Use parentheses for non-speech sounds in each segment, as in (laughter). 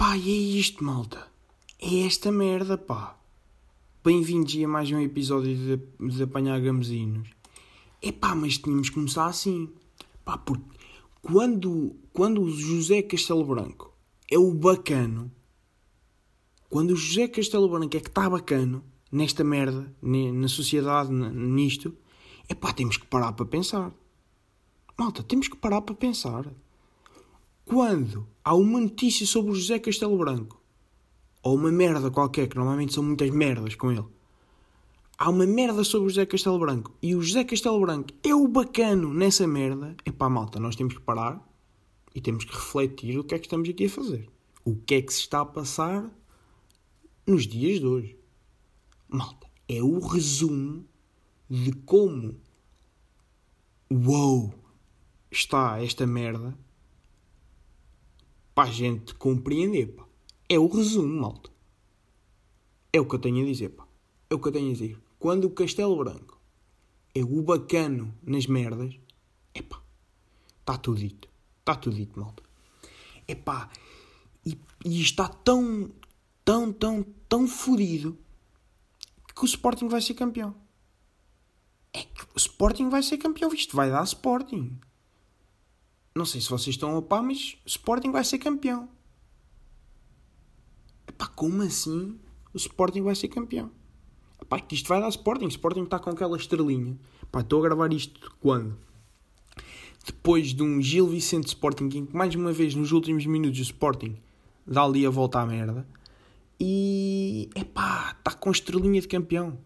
pá, e é isto, malta. É esta merda, pá. Bem-vindos a mais um episódio de, de Apanhar Gamezinos. É pá, mas tínhamos que começar assim. Pá, porque quando, quando o José Castelo Branco é o bacano, quando o José Castelo Branco é que está bacano nesta merda, na sociedade, nisto, é pá, temos que parar para pensar. Malta, temos que parar para pensar. Quando há uma notícia sobre o José Castelo Branco, ou uma merda qualquer, que normalmente são muitas merdas com ele, há uma merda sobre o José Castelo Branco e o José Castelo Branco é o bacano nessa merda, é pá, malta, nós temos que parar e temos que refletir o que é que estamos aqui a fazer. O que é que se está a passar nos dias de hoje. Malta, é o resumo de como uou está esta merda para a gente compreender, pá. É o resumo, malta. É o que eu tenho a dizer, pá. É o que eu tenho a dizer. Quando o Castelo Branco é o bacano nas merdas, é pá. Está tudo dito. Está tudo dito, malta. É pá. E, e está tão, tão, tão, tão fodido que o Sporting vai ser campeão. É que o Sporting vai ser campeão. Isto vai dar Sporting. Não sei se vocês estão a pá, mas Sporting vai ser campeão. Epá, como assim o Sporting vai ser campeão? Epá, que isto vai dar Sporting. Sporting está com aquela estrelinha. Estou a gravar isto quando? Depois de um Gil Vicente Sporting, em que mais uma vez nos últimos minutos o Sporting dá ali a volta à merda. E epá, está com estrelinha de campeão.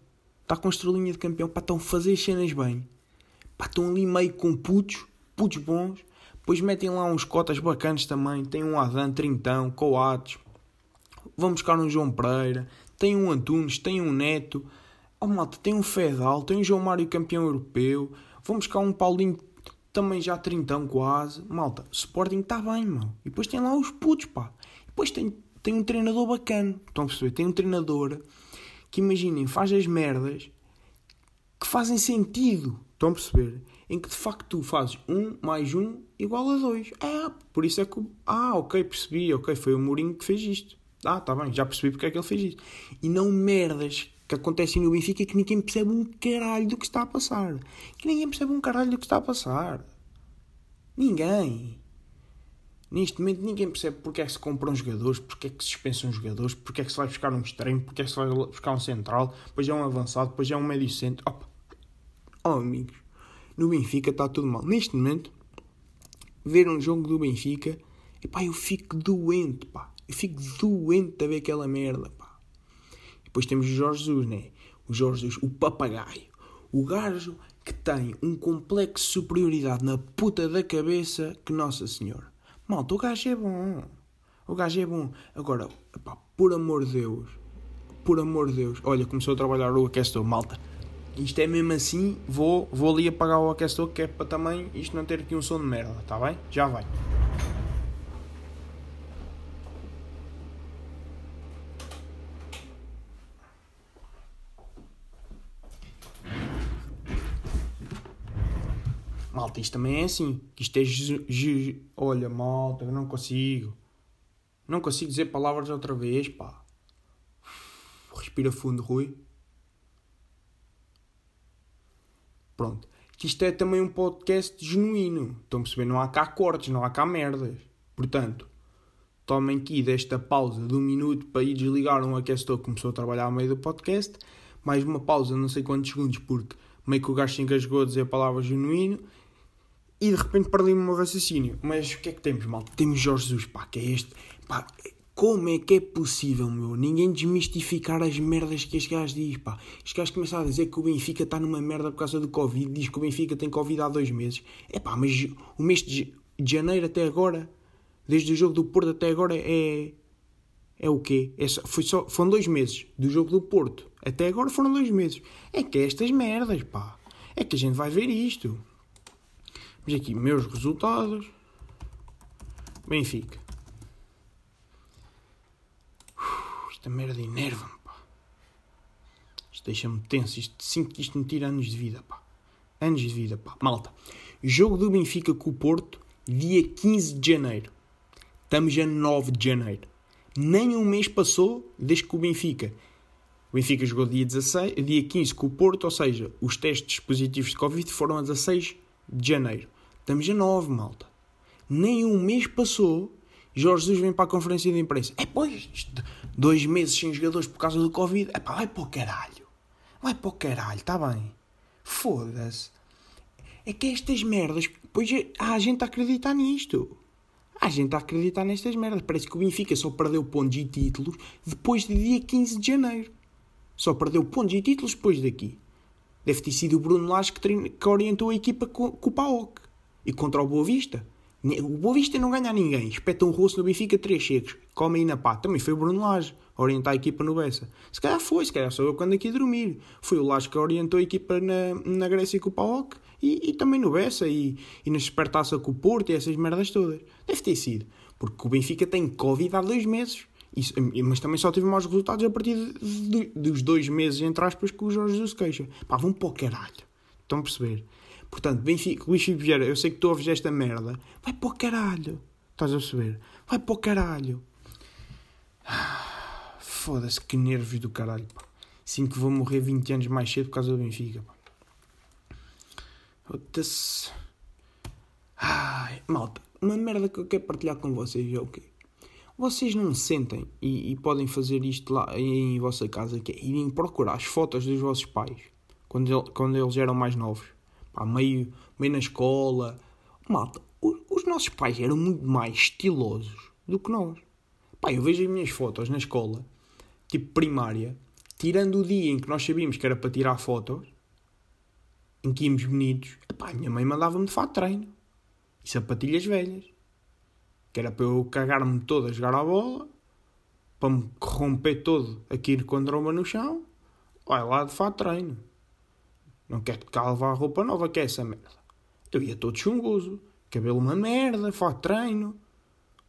Está com estrelinha de campeão. Estão a fazer as cenas bem. Estão ali meio com putos, putos bons. Depois metem lá uns cotas bacanas também. Tem um Adan, Trintão, Coates. Vão buscar um João Pereira. Tem um Antunes, tem um Neto. Oh malta, tem um Fedal, tem um João Mário campeão europeu. Vão buscar um Paulinho também já trintão quase. Malta, Sporting está bem, mano. E depois tem lá os putos, pá. E depois tem tem um treinador bacana. Estão a perceber? Tem um treinador que, imaginem, faz as merdas que fazem sentido. Estão a perceber? Em que de facto tu fazes um mais um igual a dois. Ah, por isso é que. Ah, ok, percebi, ok, foi o Mourinho que fez isto. Ah, tá bem, já percebi porque é que ele fez isto. E não merdas que acontecem no Benfica que ninguém percebe um caralho do que está a passar. Que ninguém percebe um caralho do que está a passar. Ninguém. Neste momento ninguém percebe porque é que se compram jogadores, porque é que se dispensam jogadores, porque é que se vai buscar um extremo, porque é que se vai buscar um central, depois é um avançado, depois é um médio centro. Opa. Oh amigos, no Benfica está tudo mal. Neste momento, ver um jogo do Benfica, epá, eu fico doente, pá. Eu fico doente a ver aquela merda, pá. Depois temos o Jorge Jesus, né? O Jorge Jesus, o papagaio. O gajo que tem um complexo de superioridade na puta da cabeça que Nossa Senhora. Malta, o gajo é bom. O gajo é bom. Agora, pá, por amor de Deus. Por amor de Deus. Olha, começou a trabalhar o aquecedor. Malta, isto é mesmo assim. Vou, vou ali apagar o aquecedor que é para também isto não ter aqui um som de merda. Está bem? Já vai. Malta, isto também é assim. Isto é. Olha, malta, eu não consigo. Não consigo dizer palavras outra vez, pá. Respira fundo, Rui. Pronto. Isto é também um podcast genuíno. Estão a perceber? Não há cá cortes, não há cá merdas. Portanto, tomem aqui desta pausa de um minuto para ir desligar um aquecedor que começou a trabalhar ao meio do podcast. Mais uma pausa, não sei quantos segundos, porque meio que o gajo se engasgou a dizer a palavra genuíno e de repente perdi-me o meu raciocínio. Mas o que é que temos, mal? Temos Jorge Jesus, pá, que é este. Pá, como é que é possível, meu? Ninguém desmistificar as merdas que este gajo diz, pá. Este gajo começa a dizer que o Benfica está numa merda por causa do Covid, diz que o Benfica tem Covid há dois meses. É pá, mas o mês de janeiro até agora, desde o jogo do Porto até agora, é. É o quê? É só, foi só, foram dois meses do jogo do Porto. Até agora foram dois meses. É que é estas merdas, pá. É que a gente vai ver isto. Vamos aqui, meus resultados. Benfica. Esta merda enerva-me, pá. Isto deixa-me tenso. Isto, sinto que isto me tira anos de vida, pá. Anos de vida, pá. Malta. Jogo do Benfica com o Porto, dia 15 de janeiro. Estamos a 9 de janeiro. Nem um mês passou desde que o Benfica. O Benfica jogou dia, 16, dia 15 com o Porto, ou seja, os testes positivos de Covid foram a 16 de janeiro. Estamos a 9, malta. Nem um mês passou. Jorge Jesus vem para a conferência de imprensa. É pois, dois meses sem jogadores por causa do Covid. É pá, vai para o caralho. Vai para o caralho, está bem. Foda-se. É que estas merdas. Pois há a gente a acreditar nisto. Há gente a acreditar nestas merdas. Parece que o Benfica só perdeu pontos e títulos depois do dia 15 de janeiro. Só perdeu pontos e títulos depois daqui. Deve ter sido o Bruno Lage que, que orientou a equipa com, com o PAOK. E contra o Boa Vista. O Boa Vista não ganha a ninguém. Espeta um rosto no Benfica, três checos. Come aí na pá. Também foi o Bruno Lage a orientar a equipa no Bessa. Se calhar foi, se calhar sou eu quando aqui dormir. Foi o Lage que orientou a equipa na, na Grécia com o PAOK e, e também no Bessa e, e na Espertaça com o Porto e essas merdas todas. Deve ter sido. Porque o Benfica tem Covid há dois meses. Isso, mas também só teve maus resultados a partir de, de, dos dois meses, entre aspas, que o Jorge Jesus queixa. Pá, vão para o caralho. Estão a perceber? Portanto, Benfica, Luís Filipe Vieira, eu sei que tu ouves esta merda. Vai para o caralho. Estás a perceber? Vai para o caralho. Foda-se, que nervos do caralho. Pá. Sinto que vou morrer 20 anos mais cedo por causa do Benfica. Ai, malta, uma merda que eu quero partilhar com vocês é o quê? Vocês não sentem e, e, podem fazer isto lá em vossa casa, que é irem procurar as fotos dos vossos pais quando, quando eles eram mais novos, pá, meio, meio na escola. Malta, os, os, nossos pais eram muito mais estilosos do que nós. Pá, eu vejo as minhas fotos na escola, tipo primária, tirando o dia em que nós sabíamos que era para tirar fotos, em que íamos bonitos, pá, a minha mãe mandava-me de fato treino e sapatilhas velhas que era para eu cagar-me todo a jogar a bola, para me corromper todo aqui contra uma no chão, vai lá de fato treino. Não quero que levar roupa nova, que é essa merda. Eu ia todo chungoso, cabelo uma merda, fato treino.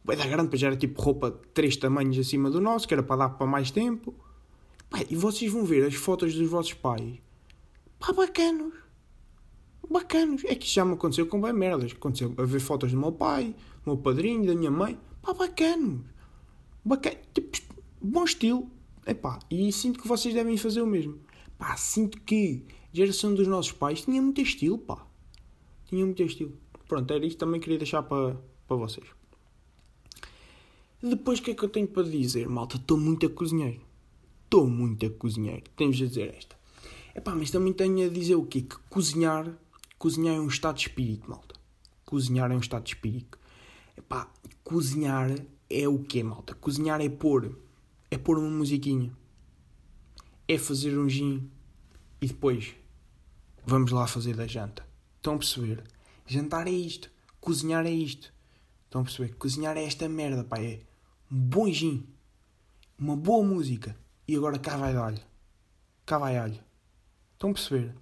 Vai dar grande, já era tipo roupa de três tamanhos acima do nosso, que era para dar para mais tempo. E vocês vão ver as fotos dos vossos pais. Pá, bacanos. Bacanos. É que já me aconteceu com bem merdas. Aconteceu a ver fotos do meu pai, meu padrinho, da minha mãe. Pá, bacano. Bacana. Tipo, bom estilo. Epá, e sinto que vocês devem fazer o mesmo. Pá, sinto que a geração dos nossos pais tinha muito estilo, pá. Tinha muito estilo. Pronto, era isto também queria deixar para, para vocês. Depois, o que é que eu tenho para dizer, malta? Estou muito a cozinheiro. Estou muito a cozinheiro. Temos a dizer esta. Epá, mas também tenho a dizer o quê? Que cozinhar, cozinhar é um estado de espírito, malta. Cozinhar é um estado de espírito. Epá, cozinhar é o quê, malta? Cozinhar é pôr, é pôr uma musiquinha. É fazer um gin e depois vamos lá fazer da janta. Estão a perceber? Jantar é isto. Cozinhar é isto. Estão a perceber? Cozinhar é esta merda, pá. É um bom gin. Uma boa música. E agora cá vai alho. Cá vai alho. Estão a perceber?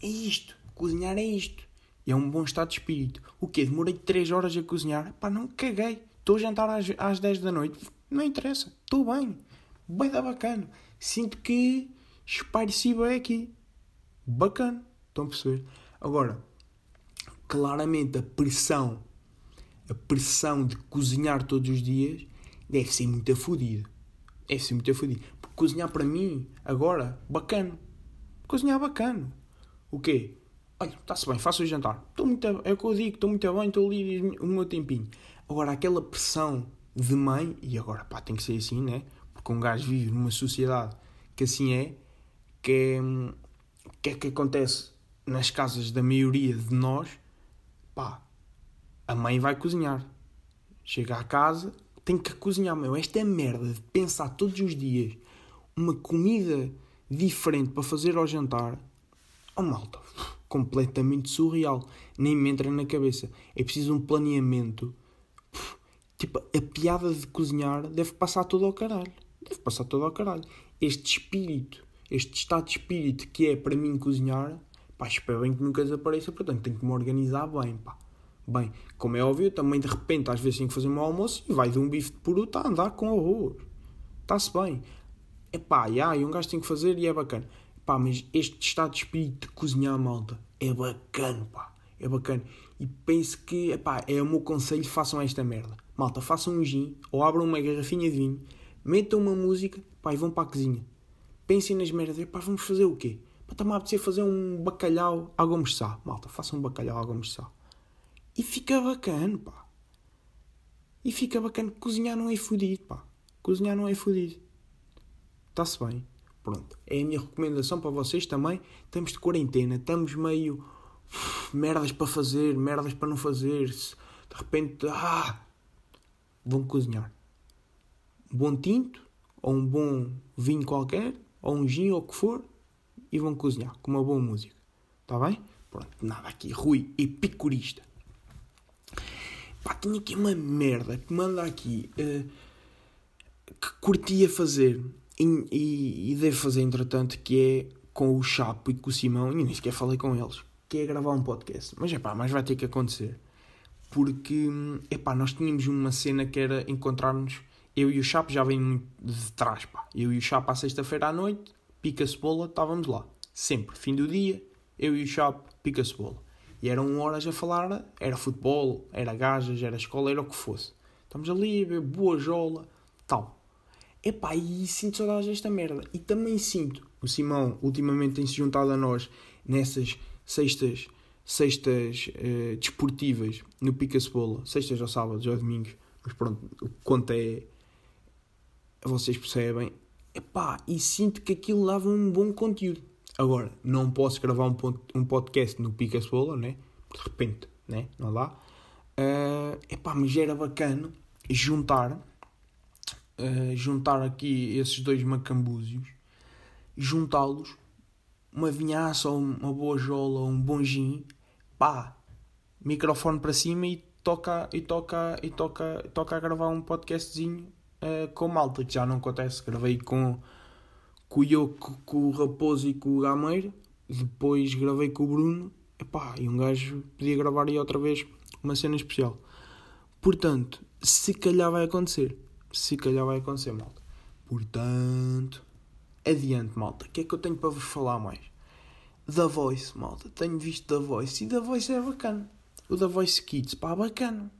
É isto. Cozinhar é isto. E é um bom estado de espírito. O quê? Demorei 3 horas a cozinhar? Pá, não caguei. Estou a jantar às, às 10 da noite. Não interessa. Estou bem. Bem da bacana. Sinto que espareci bem aqui. Bacana. Estão a perceber? Agora, claramente a pressão, a pressão de cozinhar todos os dias deve ser muito fodida. Deve ser muito fodida. Porque cozinhar para mim, agora, bacana. Cozinhar bacana. O quê? Olha, está-se bem, faço o jantar. Estou muito, é o que eu digo, estou muito bem, estou ali o meu tempinho. Agora, aquela pressão de mãe, e agora pá, tem que ser assim, né? Porque um gajo vive numa sociedade que assim é, que é, que é que acontece nas casas da maioria de nós, pá, a mãe vai cozinhar. Chega à casa, tem que cozinhar, meu. Esta merda de pensar todos os dias uma comida diferente para fazer ao jantar, oh malta completamente surreal. Nem me entra na cabeça. É preciso um planeamento. Tipo, a piada de cozinhar deve passar todo ao caralho. Deve passar todo ao caralho. Este espírito, este estado de espírito que é para mim cozinhar, pá, espero bem que nunca desapareça, portanto tenho que me organizar bem, pá. Bem, como é óbvio, também de repente às vezes tenho que fazer meu almoço e vai de um bife de peru a andar com arroz. Está-se bem. é pá, yeah, e um gajo tem que fazer e é bacana. Pá, mas este estado de espírito de cozinhar, malta, é bacana, pá, é bacana. E penso que, epá, é o meu conselho, façam esta merda. Malta, façam um gin, ou abram uma garrafinha de vinho, metam uma música, pá, e vão para a cozinha. Pensem nas merdas, epá, vamos fazer o quê? Está-me a apetecer fazer um bacalhau a gomes Malta, façam um bacalhau a gomes E fica bacana, pá. E fica bacana. Cozinhar não é fodido, pá. Cozinhar não é fodido. Está-se bem. Pronto. É a minha recomendação para vocês também. Estamos de quarentena, estamos meio. Uf, merdas para fazer, merdas para não fazer. De repente. Ah! Vão cozinhar. Um bom tinto, ou um bom vinho qualquer, ou um gin, ou o que for, e vão cozinhar com uma boa música. Está bem? Pronto, nada aqui. Rui, epicurista. Pá, tinha aqui uma merda que manda aqui. Uh, que curtia fazer e, e, e devo fazer entretanto que é com o Chapo e com o Simão, e nem sequer falei com eles, que é gravar um podcast. Mas é pá, mas vai ter que acontecer. Porque, é pá, nós tínhamos uma cena que era encontrarmos, eu e o Chapo já vem muito de trás, pá. Eu e o Chapo à sexta-feira à noite, pica cebola, estávamos lá. Sempre, fim do dia, eu e o Chapo, pica cebola. E eram horas a falar, era futebol, era gajas, era escola, era o que fosse. Estamos ali a ver boa jola, tal. Epá, e sinto saudades desta merda. E também sinto, o Simão ultimamente tem-se juntado a nós nessas sextas, sextas uh, desportivas no Pica-Cebola, sextas ou sábados ou domingos, mas pronto, o que conta é, vocês percebem, epá, e sinto que aquilo dava um bom conteúdo. Agora, não posso gravar um, um podcast no Pica-Cebola, né? De repente, né? Não dá. Uh, epá, mas era bacana juntar uh, juntar aqui esses dois macambúzios, juntá-los, uma vinhaça ou uma boa jola ou um bom gin, pá, microfone para cima e toca e toca e toca toca a gravar um podcastzinho uh, com malta que já não acontece gravei com com o Yoko, com o Raposo e com o Gameiro depois gravei com o Bruno Epá, e um gajo podia gravar aí outra vez uma cena especial portanto se calhar vai acontecer se calhar vai acontecer, malta. Portanto, adiante, malta. O que é que eu tenho para vos falar mais? Da Voice, malta. Tenho visto da Voice e da Voice é bacana. O da Voice Kids, pá, bacana.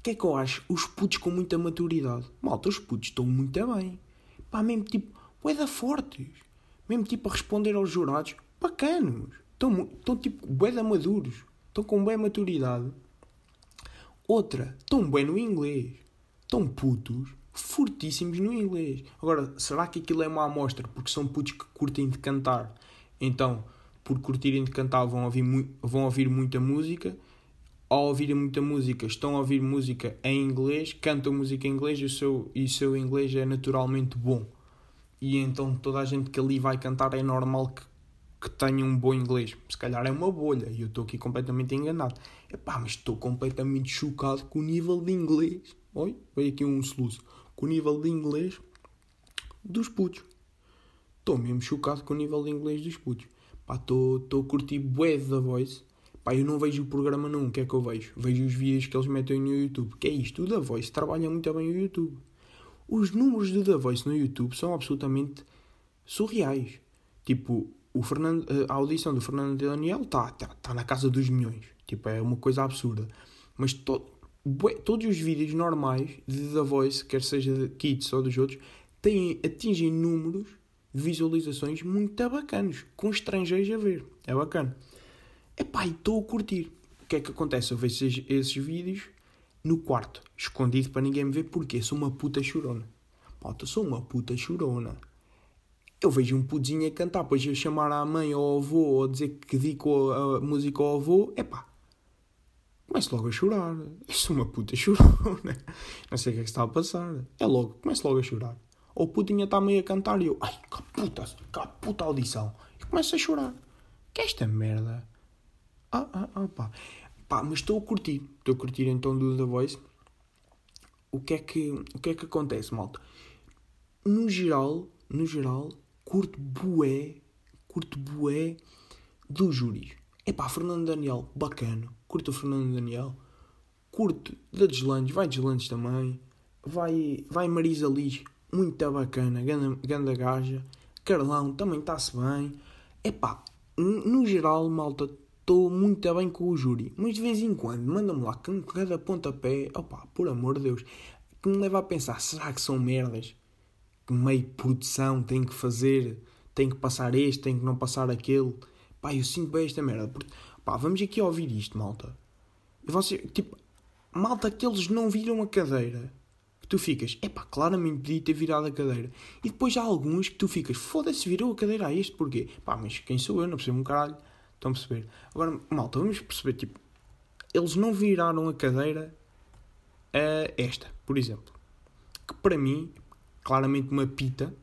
O que é que eu acho? Os putos com muita maturidade. Malta, os putos estão muito bem. Pá, mesmo tipo, ué da fortes. Mesmo tipo a responder aos jurados, bacanos. Estão, estão tipo, bué maduros. Estão com boa maturidade. Outra, estão bem no inglês. Estão putos fortíssimos no inglês. Agora, será que aquilo é uma amostra porque são putos que curtem de cantar? Então, por curtirem de cantar, vão ouvir, vão ouvir muita música. Ao ouvirem muita música, estão a ouvir música em inglês, cantam música em inglês e o seu, e o seu inglês é naturalmente bom. E então toda a gente que ali vai cantar é normal que, que tenha um bom inglês. Se calhar é uma bolha e eu estou aqui completamente enganado. Epá, mas estou completamente chocado com o nível de inglês. Oi, veio aqui um soluço com o nível de inglês dos putos. Estou mesmo chocado com o nível de inglês dos putos. Pá, estou a curtir bué da Voice. Pá, eu não vejo o programa não, o que é que eu vejo? Vejo os vídeos que eles metem no YouTube. Que é isto? O da Voice trabalha muito bem o YouTube. Os números do da Voice no YouTube são absolutamente surreais. Tipo, o Fernando, a audição do Fernando Daniel está tá, tá na casa dos milhões. Tipo, é uma coisa absurda. Mas to, todos os vídeos normais de The Voice, quer seja de Kids ou dos outros, têm, atingem números de visualizações muito bacanas, com estrangeiros a ver. É bacana. Epá, estou a curtir. O que é que acontece? Eu vejo esses, esses vídeos no quarto, escondido para ninguém me ver, porque sou uma puta chorona. Malta, sou uma puta chorona. Eu vejo um putinho a cantar, depois eu chamar à mãe ou ao avô ou dizer que dedico a música ao avô, epá, começo logo a chorar. Eu sou uma puta chorona. Não sei o que é que está a passar. É logo, começo logo a chorar. Ou o putinha está meio a cantar e eu, ai, que puta, que puta audição. E começo a chorar. Que é esta merda? Ah, ah, ah, pá. Pá, mas estou a curtir. Estou a curtir então do The Voice. O que é que, o que, é que acontece, malta? No geral, no geral, curto bué, curto bué do júri. Epá, Fernando Daniel, bacana. Curto o Fernando Daniel. Curto da Deslandes, vai Deslandes também. Vai, vai Marisa Liz, muito bacana, ganda, ganda gaja. Carlão também está-se bem. Epá, no geral, malta, estou muito bem com o júri. Mas de vez em quando, manda-me lá com cada pontapé, opá, por amor de Deus, que me leva a pensar, será que são merdas? Que meio produção tem que fazer, tem que passar este, tem que não passar aquele. Pá, eu sinto bem esta merda. Pá, vamos aqui ouvir isto, malta. E você, tipo, malta que eles não viram a cadeira tu ficas, epá, claramente podia ter virado a cadeira. E depois há alguns que tu ficas, foda-se, virou a cadeira a este, porquê? Pá, mas quem sou eu? Não percebo um caralho. Estão a perceber? Agora, malta, vamos perceber, tipo, eles não viraram a cadeira a esta, por exemplo. Que para mim, claramente uma pita.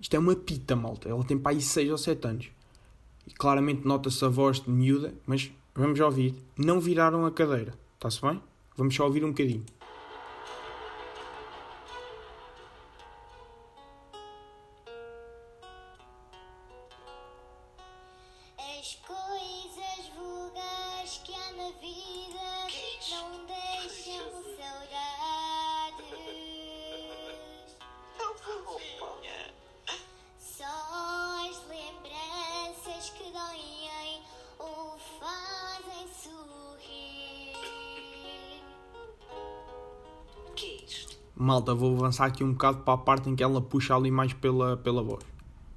Isto é uma pita, malta. Ela tem para aí 6 ou 7 anos. E claramente nota-se a voz de miúda, mas vamos ouvir. Não viraram a cadeira. Está-se bem? Vamos só ouvir um bocadinho. Malta, vou avançar aqui um bocado para a parte em que ela puxa ali mais pela, pela voz.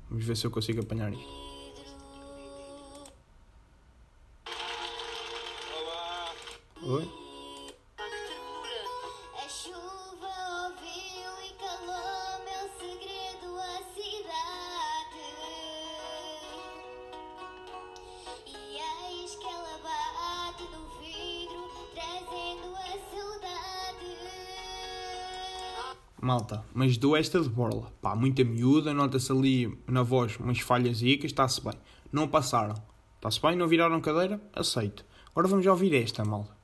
Vamos ver se eu consigo apanhar isto. Oi? Malta, mas dou esta de borla. Pá, muita miúda, nota-se ali na voz umas falhas que está-se bem. Não passaram. Está-se bem? Não viraram cadeira? Aceito. Agora vamos ouvir esta, malta.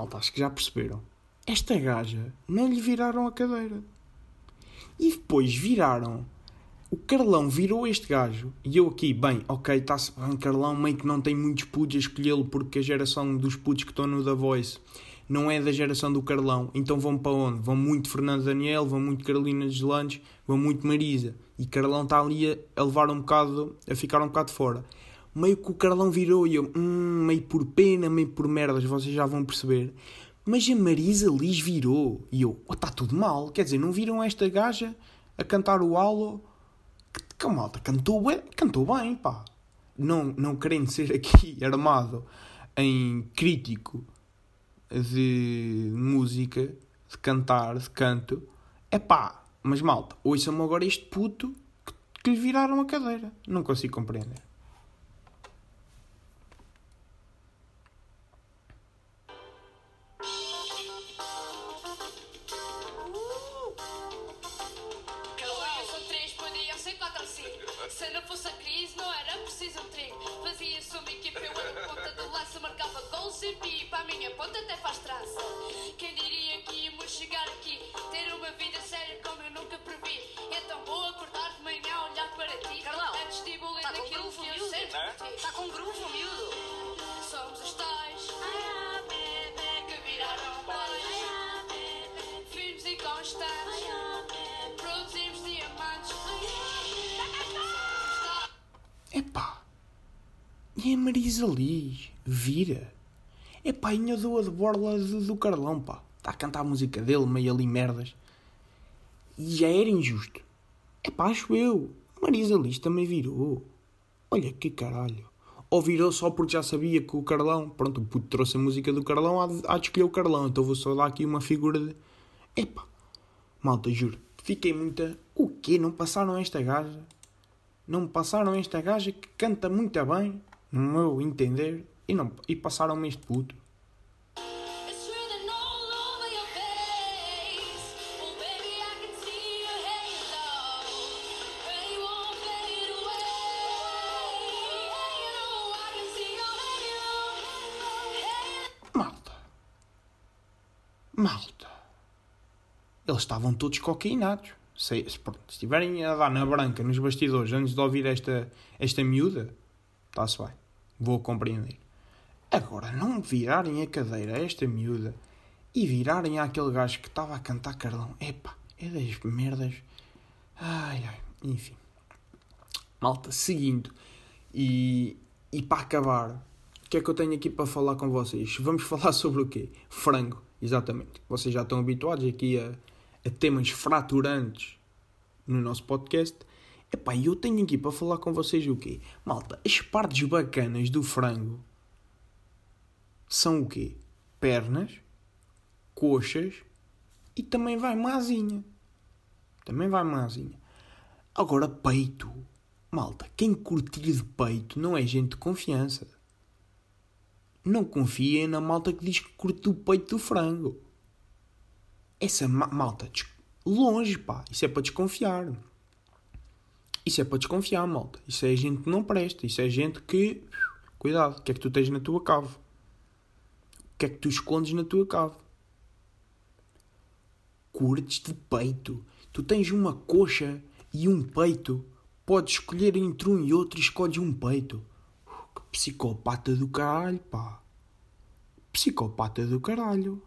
Malta, acho que já perceberam. Esta gaja não lhe viraram a cadeira. E depois viraram. O Carlão virou este gajo. E eu aqui, bem, ok, está-se bem, Carlão meio que não tem muitos putos a escolhê-lo porque a geração dos putos que estão no The Voice não é da geração do Carlão. Então vão para onde? Vão muito Fernando Daniel, vão muito Carolina Deslandes, vão muito Marisa. E Carlão está ali a levar um bocado, a ficar um bocado fora meio que o Carlão virou e eu, hum, meio por pena, meio por merdas, vocês já vão perceber. Mas a Marisa Liz virou e eu, está oh, tudo mal. Quer dizer, não viram esta gaja a cantar o Halo? Que, que malta, cantou bem, cantou bem, pá. Não, não querendo ser aqui (laughs) armado em crítico de música, de cantar, de canto, é pá, mas malta, ouçam-me agora este puto que lhe viraram a cadeira. Não consigo compreender. E a Marisa Liz vira. É pá, a doa de borla do, do Carlão, pá. Está a cantar a música dele, meio ali merdas. E já era injusto. É pá, acho eu. Marisa Liz também virou. Olha que caralho. Ou virou só porque já sabia que o Carlão. Pronto, o puto trouxe a música do Carlão, há de, há de escolher o Carlão. Então vou só dar aqui uma figura de. Epá, malta, juro. Fiquei muita. O quê? Não passaram esta gaja? Não passaram esta gaja que canta muito bem, no meu entender, e, não, e passaram-me este puto. Malta. Malta. Eles estavam todos cocainados. Se, se, se estiverem a dar na branca nos bastidores antes de ouvir esta, esta miúda, está-se bem. Vou compreender. Agora, não virarem a cadeira a esta miúda e virarem àquele gajo que estava a cantar Carlão. Epá, é das merdas. Ai, ai, enfim. Malta, seguindo. E, e para acabar, o que é que eu tenho aqui para falar com vocês? Vamos (laughs) falar sobre o quê? Frango, exatamente. Vocês já estão habituados aqui a, a temas fraturantes no nosso podcast. Epá, eu tenho aqui para falar com vocês o quê? Malta, as partes bacanas do frango são o quê? Pernas, coxas e também vai mazinha. Também vai mazinha. Agora, peito. Malta, quem curtir de peito não é gente de confiança. Não confiem na malta que diz que curte o peito do frango. Essa ma malta, longe, pá. Isso é para desconfiar. Isso é para desconfiar, malta. Isso é gente que não presta. Isso é gente que. Cuidado, o que é que tu tens na tua cave? O que é que tu escondes na tua cave? Curtes de peito. Tu tens uma coxa e um peito. Podes escolher entre um e outro e escolhes um peito. Que psicopata do caralho, pá. Psicopata do caralho.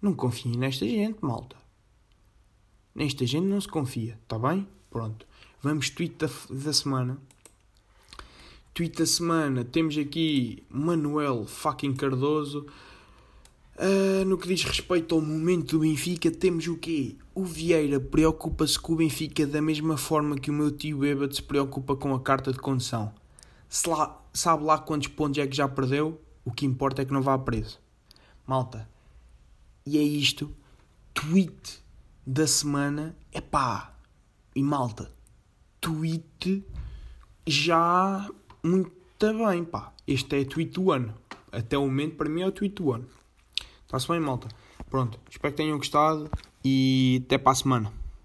Não confiem nesta gente, malta. Nesta gente não se confia, tá bem? Pronto. Vamos tweet da, da semana. Tweet da semana, temos aqui Manuel fucking Cardoso. Uh, no que diz respeito ao momento do Benfica, temos o quê? O Vieira preocupa-se com o Benfica da mesma forma que o meu tio bêbado se preocupa com a carta de condução. Se lá, sabe lá quantos pontos é que já perdeu? O que importa é que não vá preso. Malta. E é isto. Tweet da semana. É pá. E malta. Tweet já muito bem, pá. Este é o tweet do ano. Até o momento, para mim, é o tweet do ano. Está-se bem, malta? Pronto. Espero que tenham gostado e até para a semana.